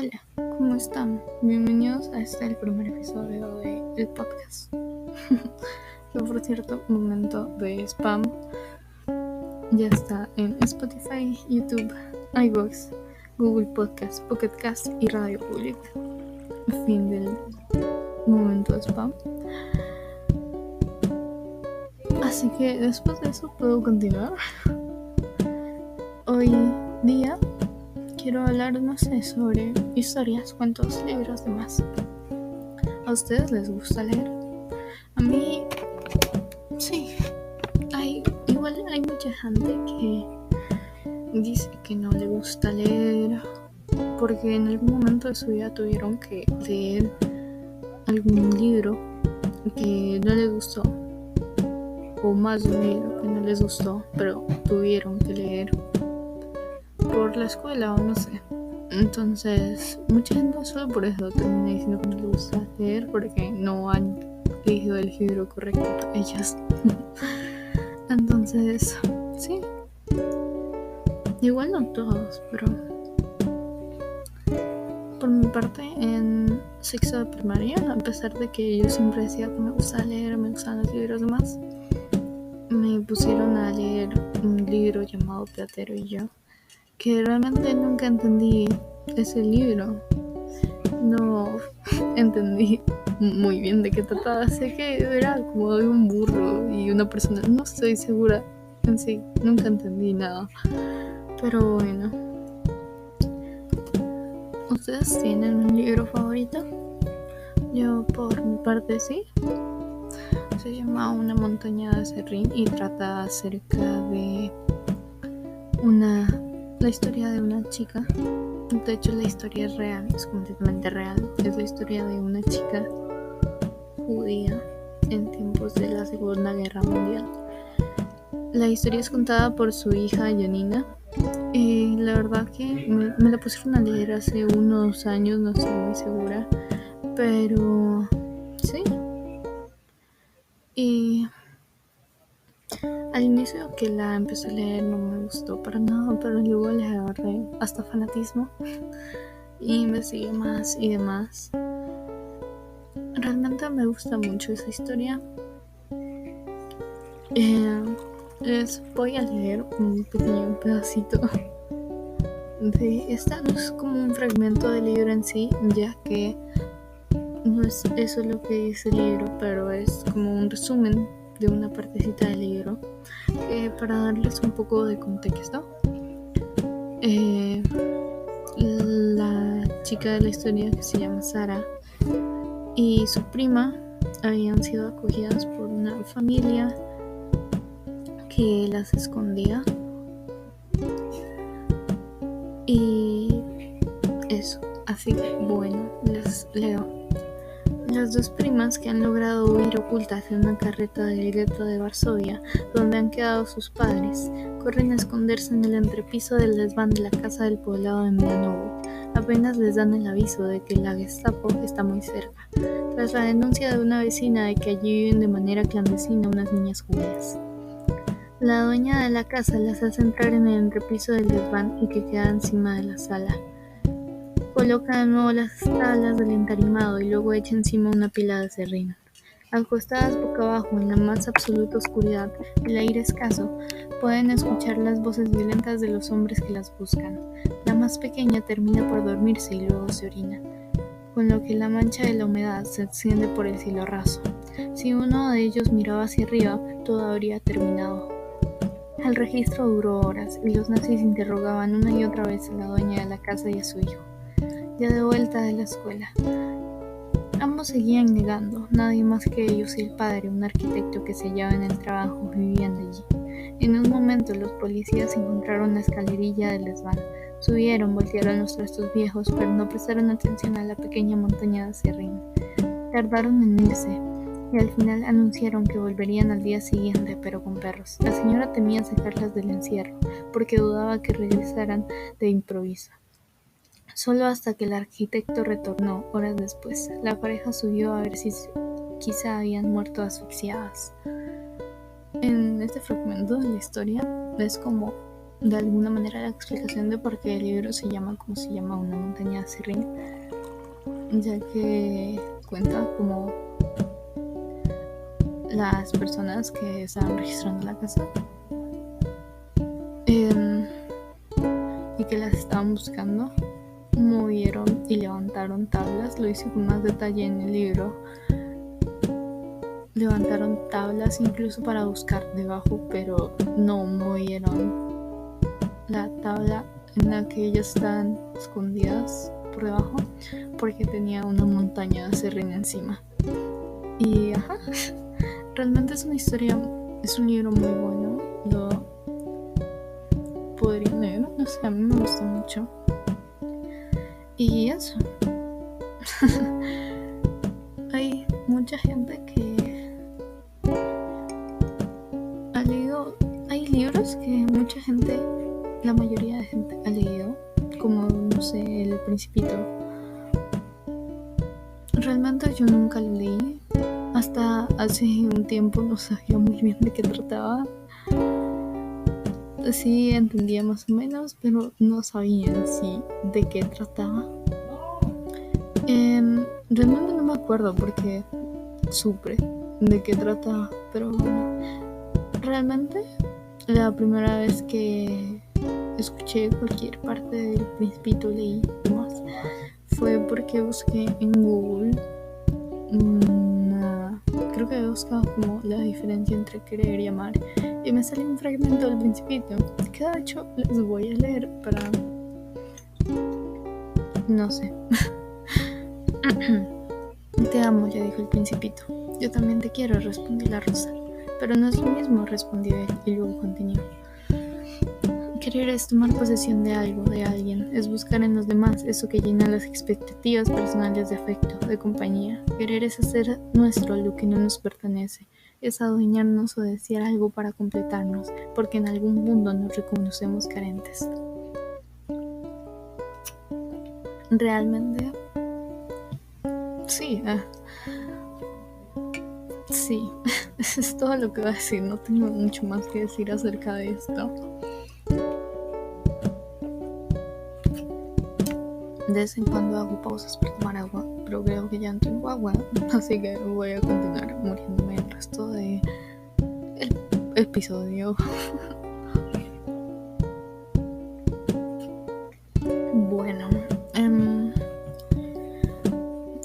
Hola, ¿cómo están? Bienvenidos a este primer episodio de el podcast. que por cierto, momento de spam. Ya está en Spotify, YouTube, iVoox, Google Podcast, Pocket Cast y Radio Public. Fin del momento de spam. Así que después de eso puedo continuar. Hoy día quiero hablar, no sé, sobre historias, cuentos, libros, demás. ¿A ustedes les gusta leer? A mí, sí. Hay, igual hay mucha gente que dice que no le gusta leer porque en algún momento de su vida tuvieron que leer algún libro que no les gustó o más de un libro que no les gustó pero tuvieron que leer la escuela o no sé. Entonces, mucha gente solo por eso termina diciendo que no le gusta leer porque no han elegido el libro correcto ellas. Entonces, sí. Igual no todos, pero por mi parte en sexto de primaria, a pesar de que yo siempre decía que me gusta leer, me gustan los libros demás, me pusieron a leer un libro llamado Platero y yo que realmente nunca entendí ese libro. No entendí muy bien de qué trataba. Sé que era como de un burro y una persona. No estoy segura en sí. Nunca entendí nada. Pero bueno. ¿Ustedes tienen un libro favorito? Yo por mi parte sí. Se llama Una montaña de serrín y trata acerca de una la historia de una chica. De hecho, la historia es real, es completamente real. Es la historia de una chica judía en tiempos de la Segunda Guerra Mundial. La historia es contada por su hija Janina. Y la verdad que me, me la pusieron a leer hace unos años, no estoy muy segura. Pero al inicio que la empecé a leer no me gustó para nada, pero luego le agarré hasta fanatismo y investigué más y demás. Realmente me gusta mucho esa historia. Eh, les voy a leer un pequeño pedacito de esta. No es como un fragmento del libro en sí, ya que no es eso lo que dice el libro, pero es como un resumen de una partecita del libro para darles un poco de contexto. Eh, la chica de la historia que se llama Sara y su prima habían sido acogidas por una familia que las escondía y eso así que bueno les leo las dos primas que han logrado huir ocultas en una carreta del gueto de Varsovia, donde han quedado sus padres, corren a esconderse en el entrepiso del desván de la casa del poblado de Milanovo. Apenas les dan el aviso de que la Gestapo está muy cerca, tras la denuncia de una vecina de que allí viven de manera clandestina unas niñas judías. La dueña de la casa las hace entrar en el entrepiso del desván y que queda encima de la sala. Coloca de nuevo las tablas del entarimado y luego echa encima una pila de serrín. Acostadas boca abajo en la más absoluta oscuridad, el aire escaso, pueden escuchar las voces violentas de los hombres que las buscan. La más pequeña termina por dormirse y luego se orina, con lo que la mancha de la humedad se extiende por el cielo raso. Si uno de ellos miraba hacia arriba, todo habría terminado. El registro duró horas y los nazis interrogaban una y otra vez a la dueña de la casa y a su hijo ya de vuelta de la escuela. Ambos seguían negando, nadie más que ellos y el padre, un arquitecto que se hallaba en el trabajo, vivían allí. En un momento los policías encontraron la escalerilla del desván. Subieron, voltearon los trastos viejos, pero no prestaron atención a la pequeña montaña de serrín. Tardaron en irse, y al final anunciaron que volverían al día siguiente, pero con perros. La señora temía sacarlas del encierro, porque dudaba que regresaran de improviso. Solo hasta que el arquitecto retornó, horas después, la pareja subió a ver si quizá habían muerto asfixiadas. En este fragmento de la historia es como de alguna manera la explicación de por qué el libro se llama como se llama una montaña serrín, ya que cuenta como las personas que estaban registrando la casa em, y que las estaban buscando movieron y levantaron tablas, lo hice con más detalle en el libro. Levantaron tablas incluso para buscar debajo, pero no movieron la tabla en la que ellas están escondidas por debajo porque tenía una montaña de serrín encima. Y ajá, realmente es una historia, es un libro muy bueno. Lo podría leer, no sé, a mí me gusta mucho. Y eso. Hay mucha gente que ha leído, hay libros que mucha gente, la mayoría de gente ha leído, como, no sé, El Principito. Realmente yo nunca lo leí. Hasta hace un tiempo no sabía muy bien de qué trataba. Sí entendía más o menos, pero no sabía en sí de qué trataba. Em, realmente no me acuerdo porque supe de qué trataba, pero bueno, realmente la primera vez que escuché cualquier parte del Principito leí más fue porque busqué en Google creo que buscado como la diferencia entre querer y amar y me sale un fragmento del Principito que de hecho les voy a leer para no sé. Te amo ya dijo el Principito. Yo también te quiero respondió la rosa. Pero no es lo mismo respondió él y luego continuó Querer es tomar posesión de algo, de alguien, es buscar en los demás eso que llena las expectativas personales de afecto, de compañía. Querer es hacer nuestro lo que no nos pertenece, es adueñarnos o desear algo para completarnos, porque en algún mundo nos reconocemos carentes. Realmente, sí, ah, sí, eso es todo lo que voy a decir, no tengo mucho más que decir acerca de esto. De vez en cuando hago pausas para tomar agua, pero creo que ya no tengo agua, así que voy a continuar muriéndome el resto de el episodio. bueno, um,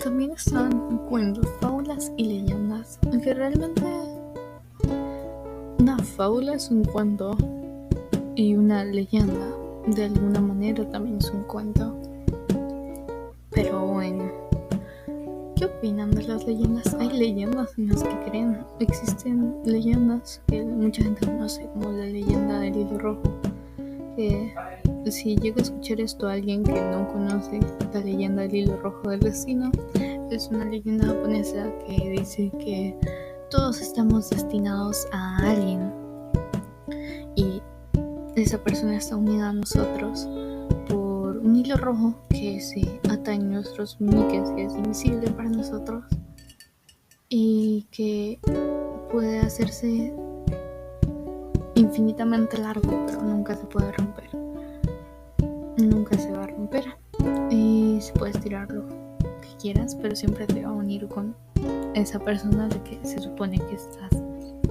también están cuentos, fábulas y leyendas, aunque realmente una fábula es un cuento y una leyenda de alguna manera también es un cuento. Pero bueno, ¿qué opinan de las leyendas? Hay leyendas en las que creen. Existen leyendas que mucha gente conoce, como la leyenda del hilo rojo. Si llega a escuchar esto a alguien que no conoce la leyenda del hilo rojo del destino, es una leyenda japonesa que dice que todos estamos destinados a alguien y esa persona está unida a nosotros un hilo rojo que se ata en nuestros muñeques, que es invisible para nosotros y que puede hacerse infinitamente largo, pero nunca se puede romper. Nunca se va a romper y se puede estirar lo que quieras, pero siempre te va a unir con esa persona de que se supone que estás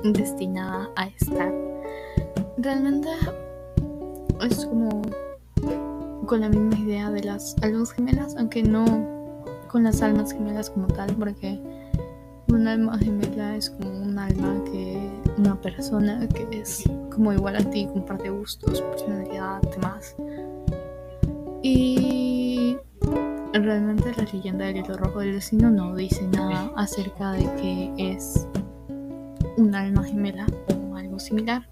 destinada a estar. Realmente es como con la misma idea de las almas gemelas, aunque no con las almas gemelas como tal, porque un alma gemela es como un alma que una persona que es como igual a ti, comparte gustos, personalidad, demás. Y realmente la leyenda del hilo rojo del destino no dice nada acerca de que es un alma gemela o algo similar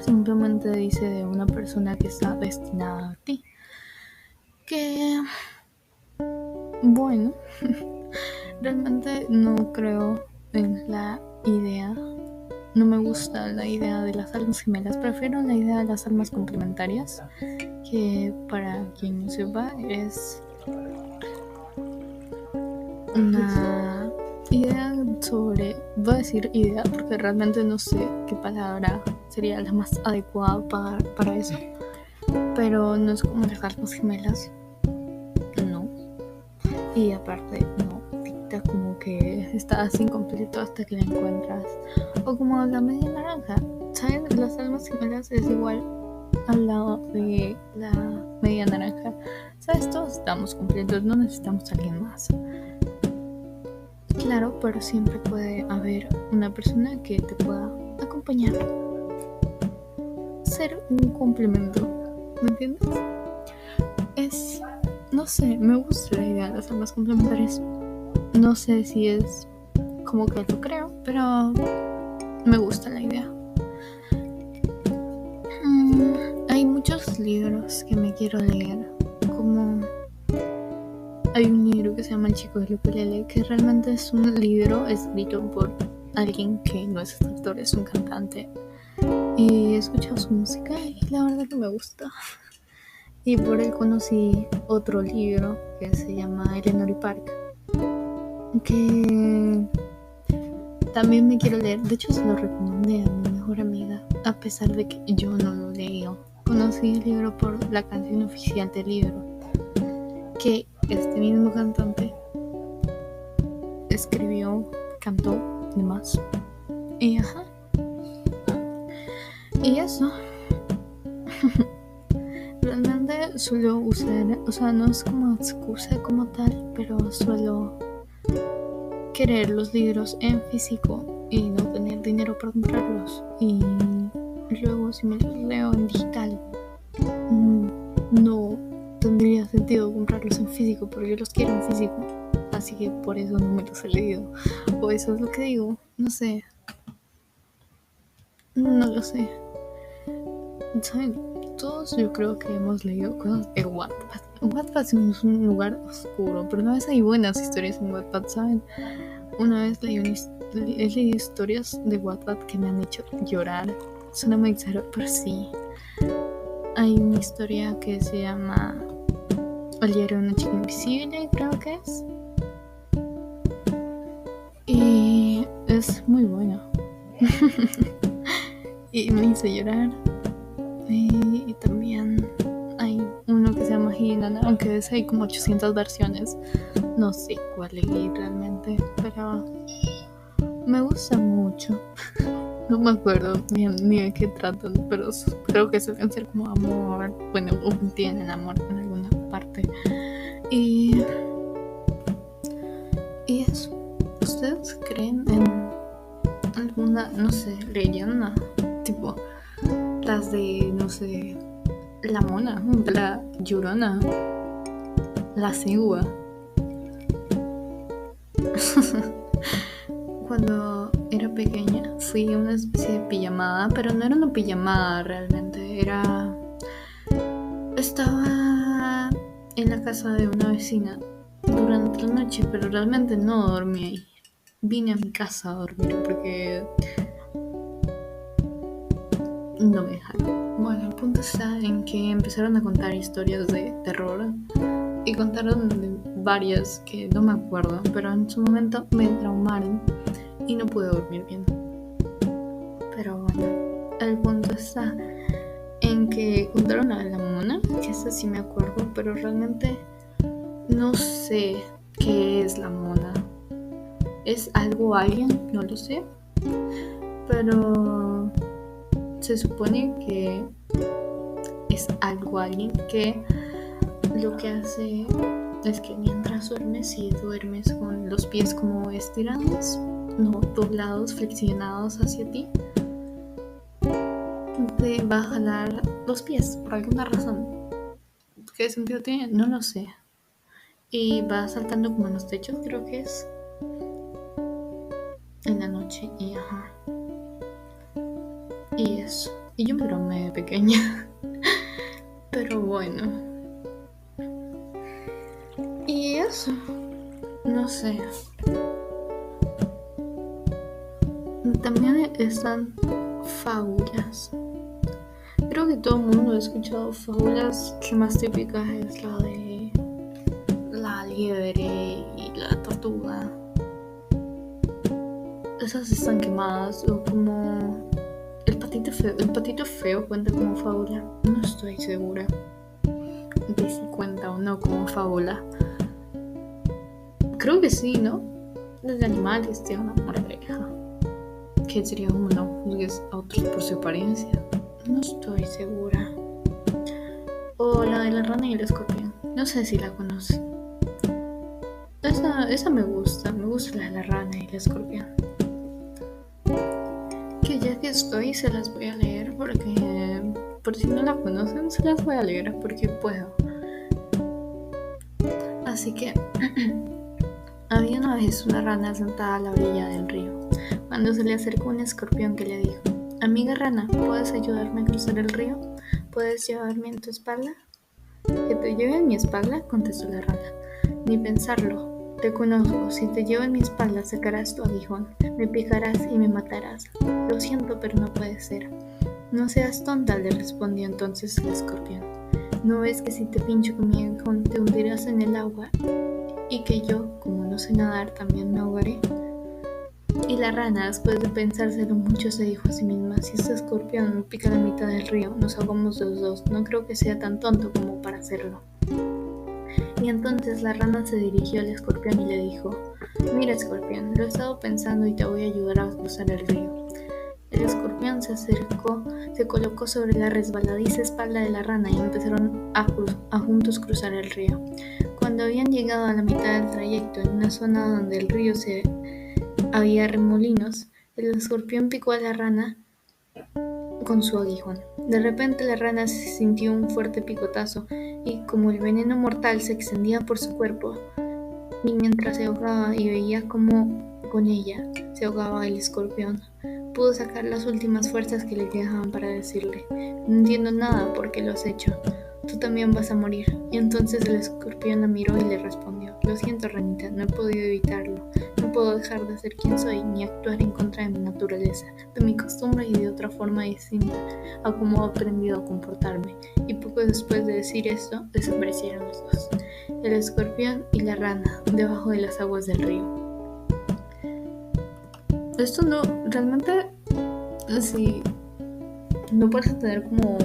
simplemente dice de una persona que está destinada a ti. Que, bueno, realmente no creo en la idea, no me gusta la idea de las almas gemelas, prefiero la idea de las almas complementarias, que para quien no sepa es una idea sobre, voy a decir idea porque realmente no sé qué palabra sería la más adecuada para, para eso. Pero no es como las almas gemelas. No. Y aparte, no. Dicta como que estás incompleto hasta que la encuentras. O como la media naranja. ¿Saben? Las almas gemelas es igual al lado de la media naranja. ¿Sabes? Todos estamos completos, no necesitamos a alguien más. Claro, pero siempre puede haber una persona que te pueda acompañar. Ser un complemento, ¿me entiendes? Es, no sé, me gusta la idea de las almas complementarias. No sé si es como que lo creo, pero me gusta la idea. Mm, hay muchos libros que me quiero leer, como hay un libro que se llama El chico del ukulele, que realmente es un libro escrito por alguien que no es escritor, es un cantante. Y he escuchado su música y la verdad que me gusta. Y por él conocí otro libro que se llama Eleanor y Park, que también me quiero leer. De hecho, se lo recomendé a mi mejor amiga, a pesar de que yo no lo leí. Conocí el libro por la canción oficial del libro, que este mismo cantante escribió, cantó demás. Y ajá. Y eso. Realmente suelo usar, o sea, no es como excusa como tal, pero suelo querer los libros en físico y no tener dinero para comprarlos. Y luego si me los leo en digital, mm, no tendría sentido comprarlos en físico, pero yo los quiero en físico. Así que por eso no me los he leído. O eso es lo que digo. No sé. No lo sé. ¿Saben? Todos yo creo que hemos leído cosas de Wattpad. Wattpad es un lugar oscuro, pero una vez hay buenas historias en Wattpad, ¿saben? Una vez leí una, he leído historias de Wattpad que me han hecho llorar. Suena muy exagerado, pero sí. Hay una historia que se llama El diario de una chica invisible, creo que es. Y es muy buena. y me hizo llorar. Aunque de ese hay como 800 versiones. No sé cuál leí realmente, pero me gusta mucho. No me acuerdo bien ni de qué tratan, pero creo que suelen ser como amor. Bueno, tienen amor en alguna parte. Y. Y eso. ¿Ustedes creen en alguna, no sé, leyenda? Tipo, las de, no sé, la mona, la llorona, la cigua. Cuando era pequeña fui a una especie de pijamada, pero no era una pijamada realmente, era... Estaba en la casa de una vecina durante la noche, pero realmente no dormí ahí. Vine a mi casa a dormir porque no me dejaron. Bueno, el punto está en que empezaron a contar historias de terror y contaron varias que no me acuerdo, pero en su momento me traumaron y no pude dormir bien. Pero bueno, el punto está en que contaron a la mona, que esa sí me acuerdo, pero realmente no sé qué es la mona. ¿Es algo alguien? No lo sé. Pero se supone que es algo alguien que lo que hace es que mientras duermes, si duermes con los pies como estirados, no doblados, flexionados hacia ti, te va a jalar los pies por alguna razón. ¿Qué sentido tiene? No lo sé. Y va saltando como en los techos, creo que es. En la noche, y ajá. Y eso. Y yo me bromé de pequeña. Pero bueno. Y eso. No sé. También están fábulas. Creo que todo el mundo ha escuchado fábulas. La más típica es la de la liebre y la tortuga. Esas están quemadas. O como el patito feo cuenta como fábula. No estoy segura de si cuenta o no como fábula. Creo que sí, ¿no? Los animales tienen una moraleja. ¿Qué sería uno? Juzgues a otros por su apariencia. No estoy segura. O la de la rana y el escorpión. No sé si la conocen. Esa, esa me gusta. Me gusta la de la rana y el escorpión. Que ya que estoy se las voy a leer porque... Por si no la conocen, se las voy a leer porque puedo. Así que... Había una vez una rana sentada a la orilla del río, cuando se le acercó un escorpión que le dijo, Amiga rana, ¿puedes ayudarme a cruzar el río? ¿Puedes llevarme en tu espalda? ¿Que te lleve en mi espalda? contestó la rana. Ni pensarlo. Te conozco. Si te llevo en mi espalda sacarás tu aguijón, me picarás y me matarás. Lo siento, pero no puede ser. No seas tonta, le respondió entonces el escorpión. ¿No ves que si te pincho con mi aguijón te hundirás en el agua y que yo, como no sé nadar, también me ahogaré. Y la rana, después de pensárselo mucho, se dijo a sí misma, si este escorpión me pica la mitad del río, nos ahogamos los dos, no creo que sea tan tonto como para hacerlo. Y entonces la rana se dirigió al escorpión y le dijo, mira escorpión, lo he estado pensando y te voy a ayudar a cruzar el río. El escorpión se acercó, se colocó sobre la resbaladiza espalda de la rana y empezaron a, a juntos cruzar el río. Cuando habían llegado a la mitad del trayecto, en una zona donde el río se había remolinos, el escorpión picó a la rana con su aguijón. De repente la rana sintió un fuerte picotazo y como el veneno mortal se extendía por su cuerpo, y mientras se ahogaba y veía cómo con ella se ahogaba el escorpión, pudo sacar las últimas fuerzas que le quedaban para decirle, no entiendo nada por qué lo has hecho tú también vas a morir. Y entonces el escorpión la miró y le respondió, lo siento, ranita, no he podido evitarlo. No puedo dejar de ser quien soy ni actuar en contra de mi naturaleza, de mi costumbre y de otra forma distinta a cómo he aprendido a comportarme. Y poco después de decir esto, desaparecieron los dos, el escorpión y la rana, debajo de las aguas del río. Esto no, realmente, sí, no puedes tener como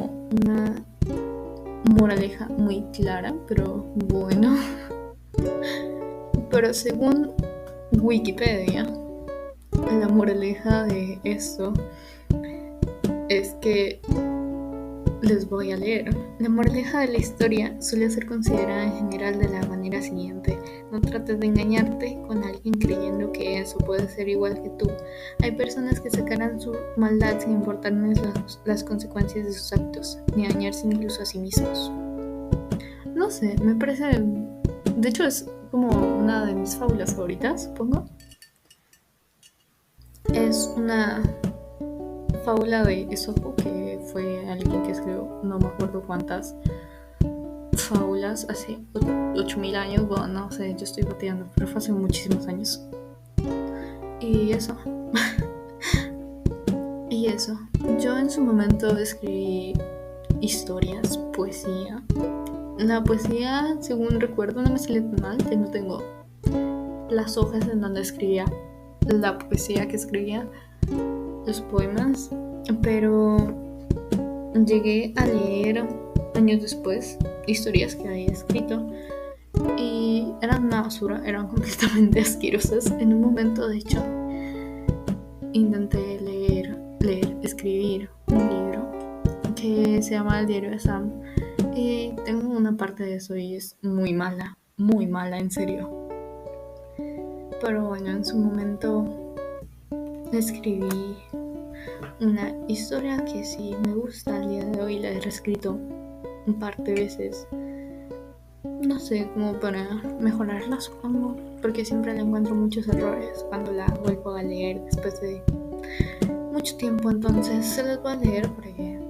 una moraleja muy clara, pero bueno. Pero según Wikipedia, la moraleja de esto es que les voy a leer. La moraleja de la historia suele ser considerada en general de la manera siguiente. No trates de engañarte con alguien creyendo que eso puede ser igual que tú. Hay personas que sacarán su maldad sin importarles las, las consecuencias de sus actos, ni dañarse incluso a sí mismos. No sé, me parece... De hecho es como una de mis fábulas favoritas, supongo. Es una fábula de Esopo, que fue alguien que escribió no me acuerdo cuántas fábulas hace 8000 años, bueno, no sé, yo estoy bateando, pero fue hace muchísimos años. Y eso. y eso. Yo en su momento escribí historias, poesía. La poesía, según recuerdo, no me sale tan mal, que no tengo las hojas en donde escribía la poesía que escribía los poemas, pero llegué a leer años después historias que había escrito y eran una basura, eran completamente asquerosas. En un momento, de hecho, intenté leer, leer, escribir un libro que se llama El diario de Sam y tengo una parte de eso y es muy mala, muy mala, en serio. Pero bueno, en su momento escribí una historia que sí me gusta al día de hoy, la he reescrito un par de veces. No sé, como para mejorarla supongo, porque siempre le encuentro muchos errores cuando la vuelvo a leer después de mucho tiempo, entonces se las voy a leer porque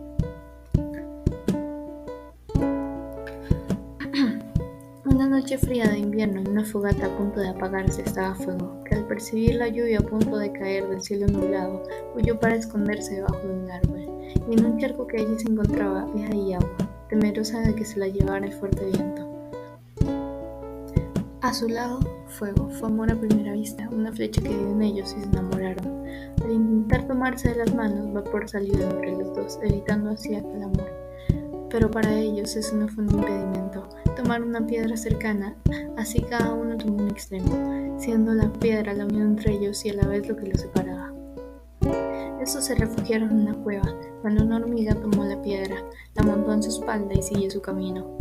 noche fría de invierno, en una fogata a punto de apagarse estaba fuego, que al percibir la lluvia a punto de caer del cielo nublado, huyó para esconderse debajo de un árbol, y en un charco que allí se encontraba había agua, temerosa de que se la llevara el fuerte viento. A su lado, fuego, fue amor a primera vista, una flecha que dio en ellos y se enamoraron. Al intentar tomarse de las manos, vapor salió entre los dos, evitando así aquel amor. Pero para ellos eso no fue un impedimento. Tomar una piedra cercana, así cada uno tomó un extremo, siendo la piedra la unión entre ellos y a la vez lo que los separaba. Estos se refugiaron en una cueva, cuando una hormiga tomó la piedra, la montó en su espalda y siguió su camino.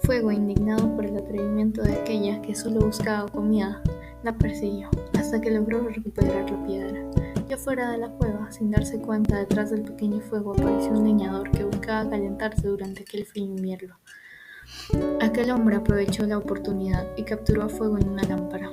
Fuego, indignado por el atrevimiento de aquella que solo buscaba comida, la persiguió hasta que logró recuperar la piedra. Ya fuera de la cueva, sin darse cuenta, detrás del pequeño fuego apareció un leñador que buscaba calentarse durante aquel frío invierno. Aquel hombre aprovechó la oportunidad y capturó a Fuego en una lámpara.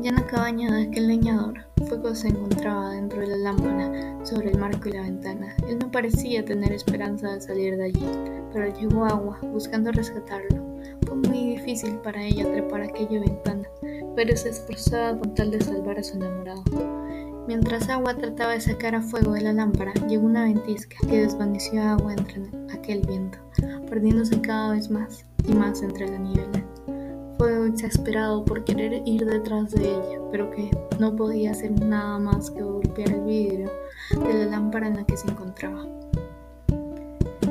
Ya en la cabaña de aquel leñador, Fuego se encontraba dentro de la lámpara, sobre el marco y la ventana. Él no parecía tener esperanza de salir de allí, pero llegó agua, buscando rescatarlo. Fue muy difícil para ella trepar aquella ventana, pero se esforzaba con tal de salvar a su enamorado. Mientras Agua trataba de sacar a fuego de la lámpara, llegó una ventisca que desvaneció agua entre aquel viento, perdiéndose cada vez más y más entre la niebla. Fue exasperado por querer ir detrás de ella, pero que no podía hacer nada más que golpear el vidrio de la lámpara en la que se encontraba.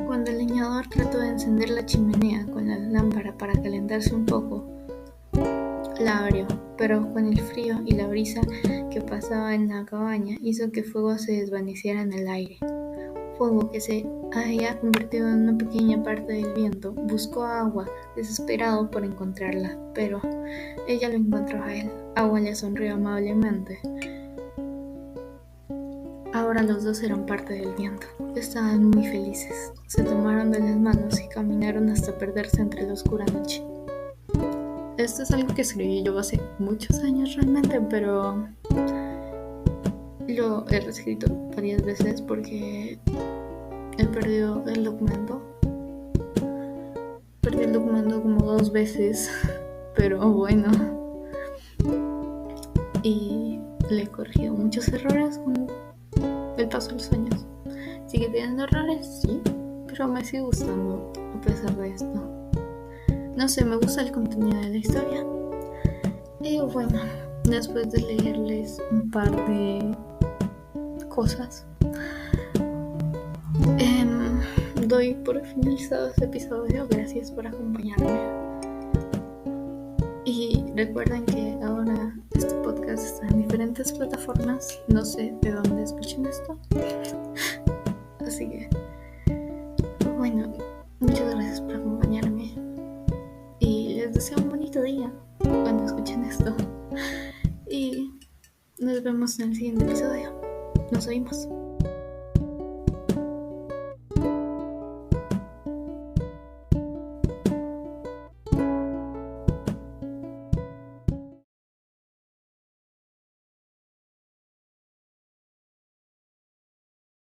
Cuando el leñador trató de encender la chimenea con la lámpara para calentarse un poco, la abrió, pero con el frío y la brisa que pasaba en la cabaña hizo que fuego se desvaneciera en el aire. Fuego, que se había convertido en una pequeña parte del viento, buscó agua, desesperado por encontrarla, pero ella lo encontró a él. Agua le sonrió amablemente. Ahora los dos eran parte del viento. Estaban muy felices. Se tomaron de las manos y caminaron hasta perderse entre la oscura noche. Esto es algo que escribí yo hace muchos años realmente, pero lo he reescrito varias veces porque he perdido el documento. Perdí el documento como dos veces, pero bueno. Y le he corregido muchos errores con el paso de los años. Sigue teniendo errores, sí, pero me sigue gustando a pesar de esto. No sé, me gusta el contenido de la historia. Y bueno, después de leerles un par de cosas. Em, doy por finalizado este episodio. Gracias por acompañarme. Y recuerden que ahora este podcast está en diferentes plataformas. No sé de dónde escuchen esto. Así que, bueno, muchas gracias por acompañarme. Deseo un bonito día cuando escuchen esto. Y nos vemos en el siguiente episodio. Nos oímos.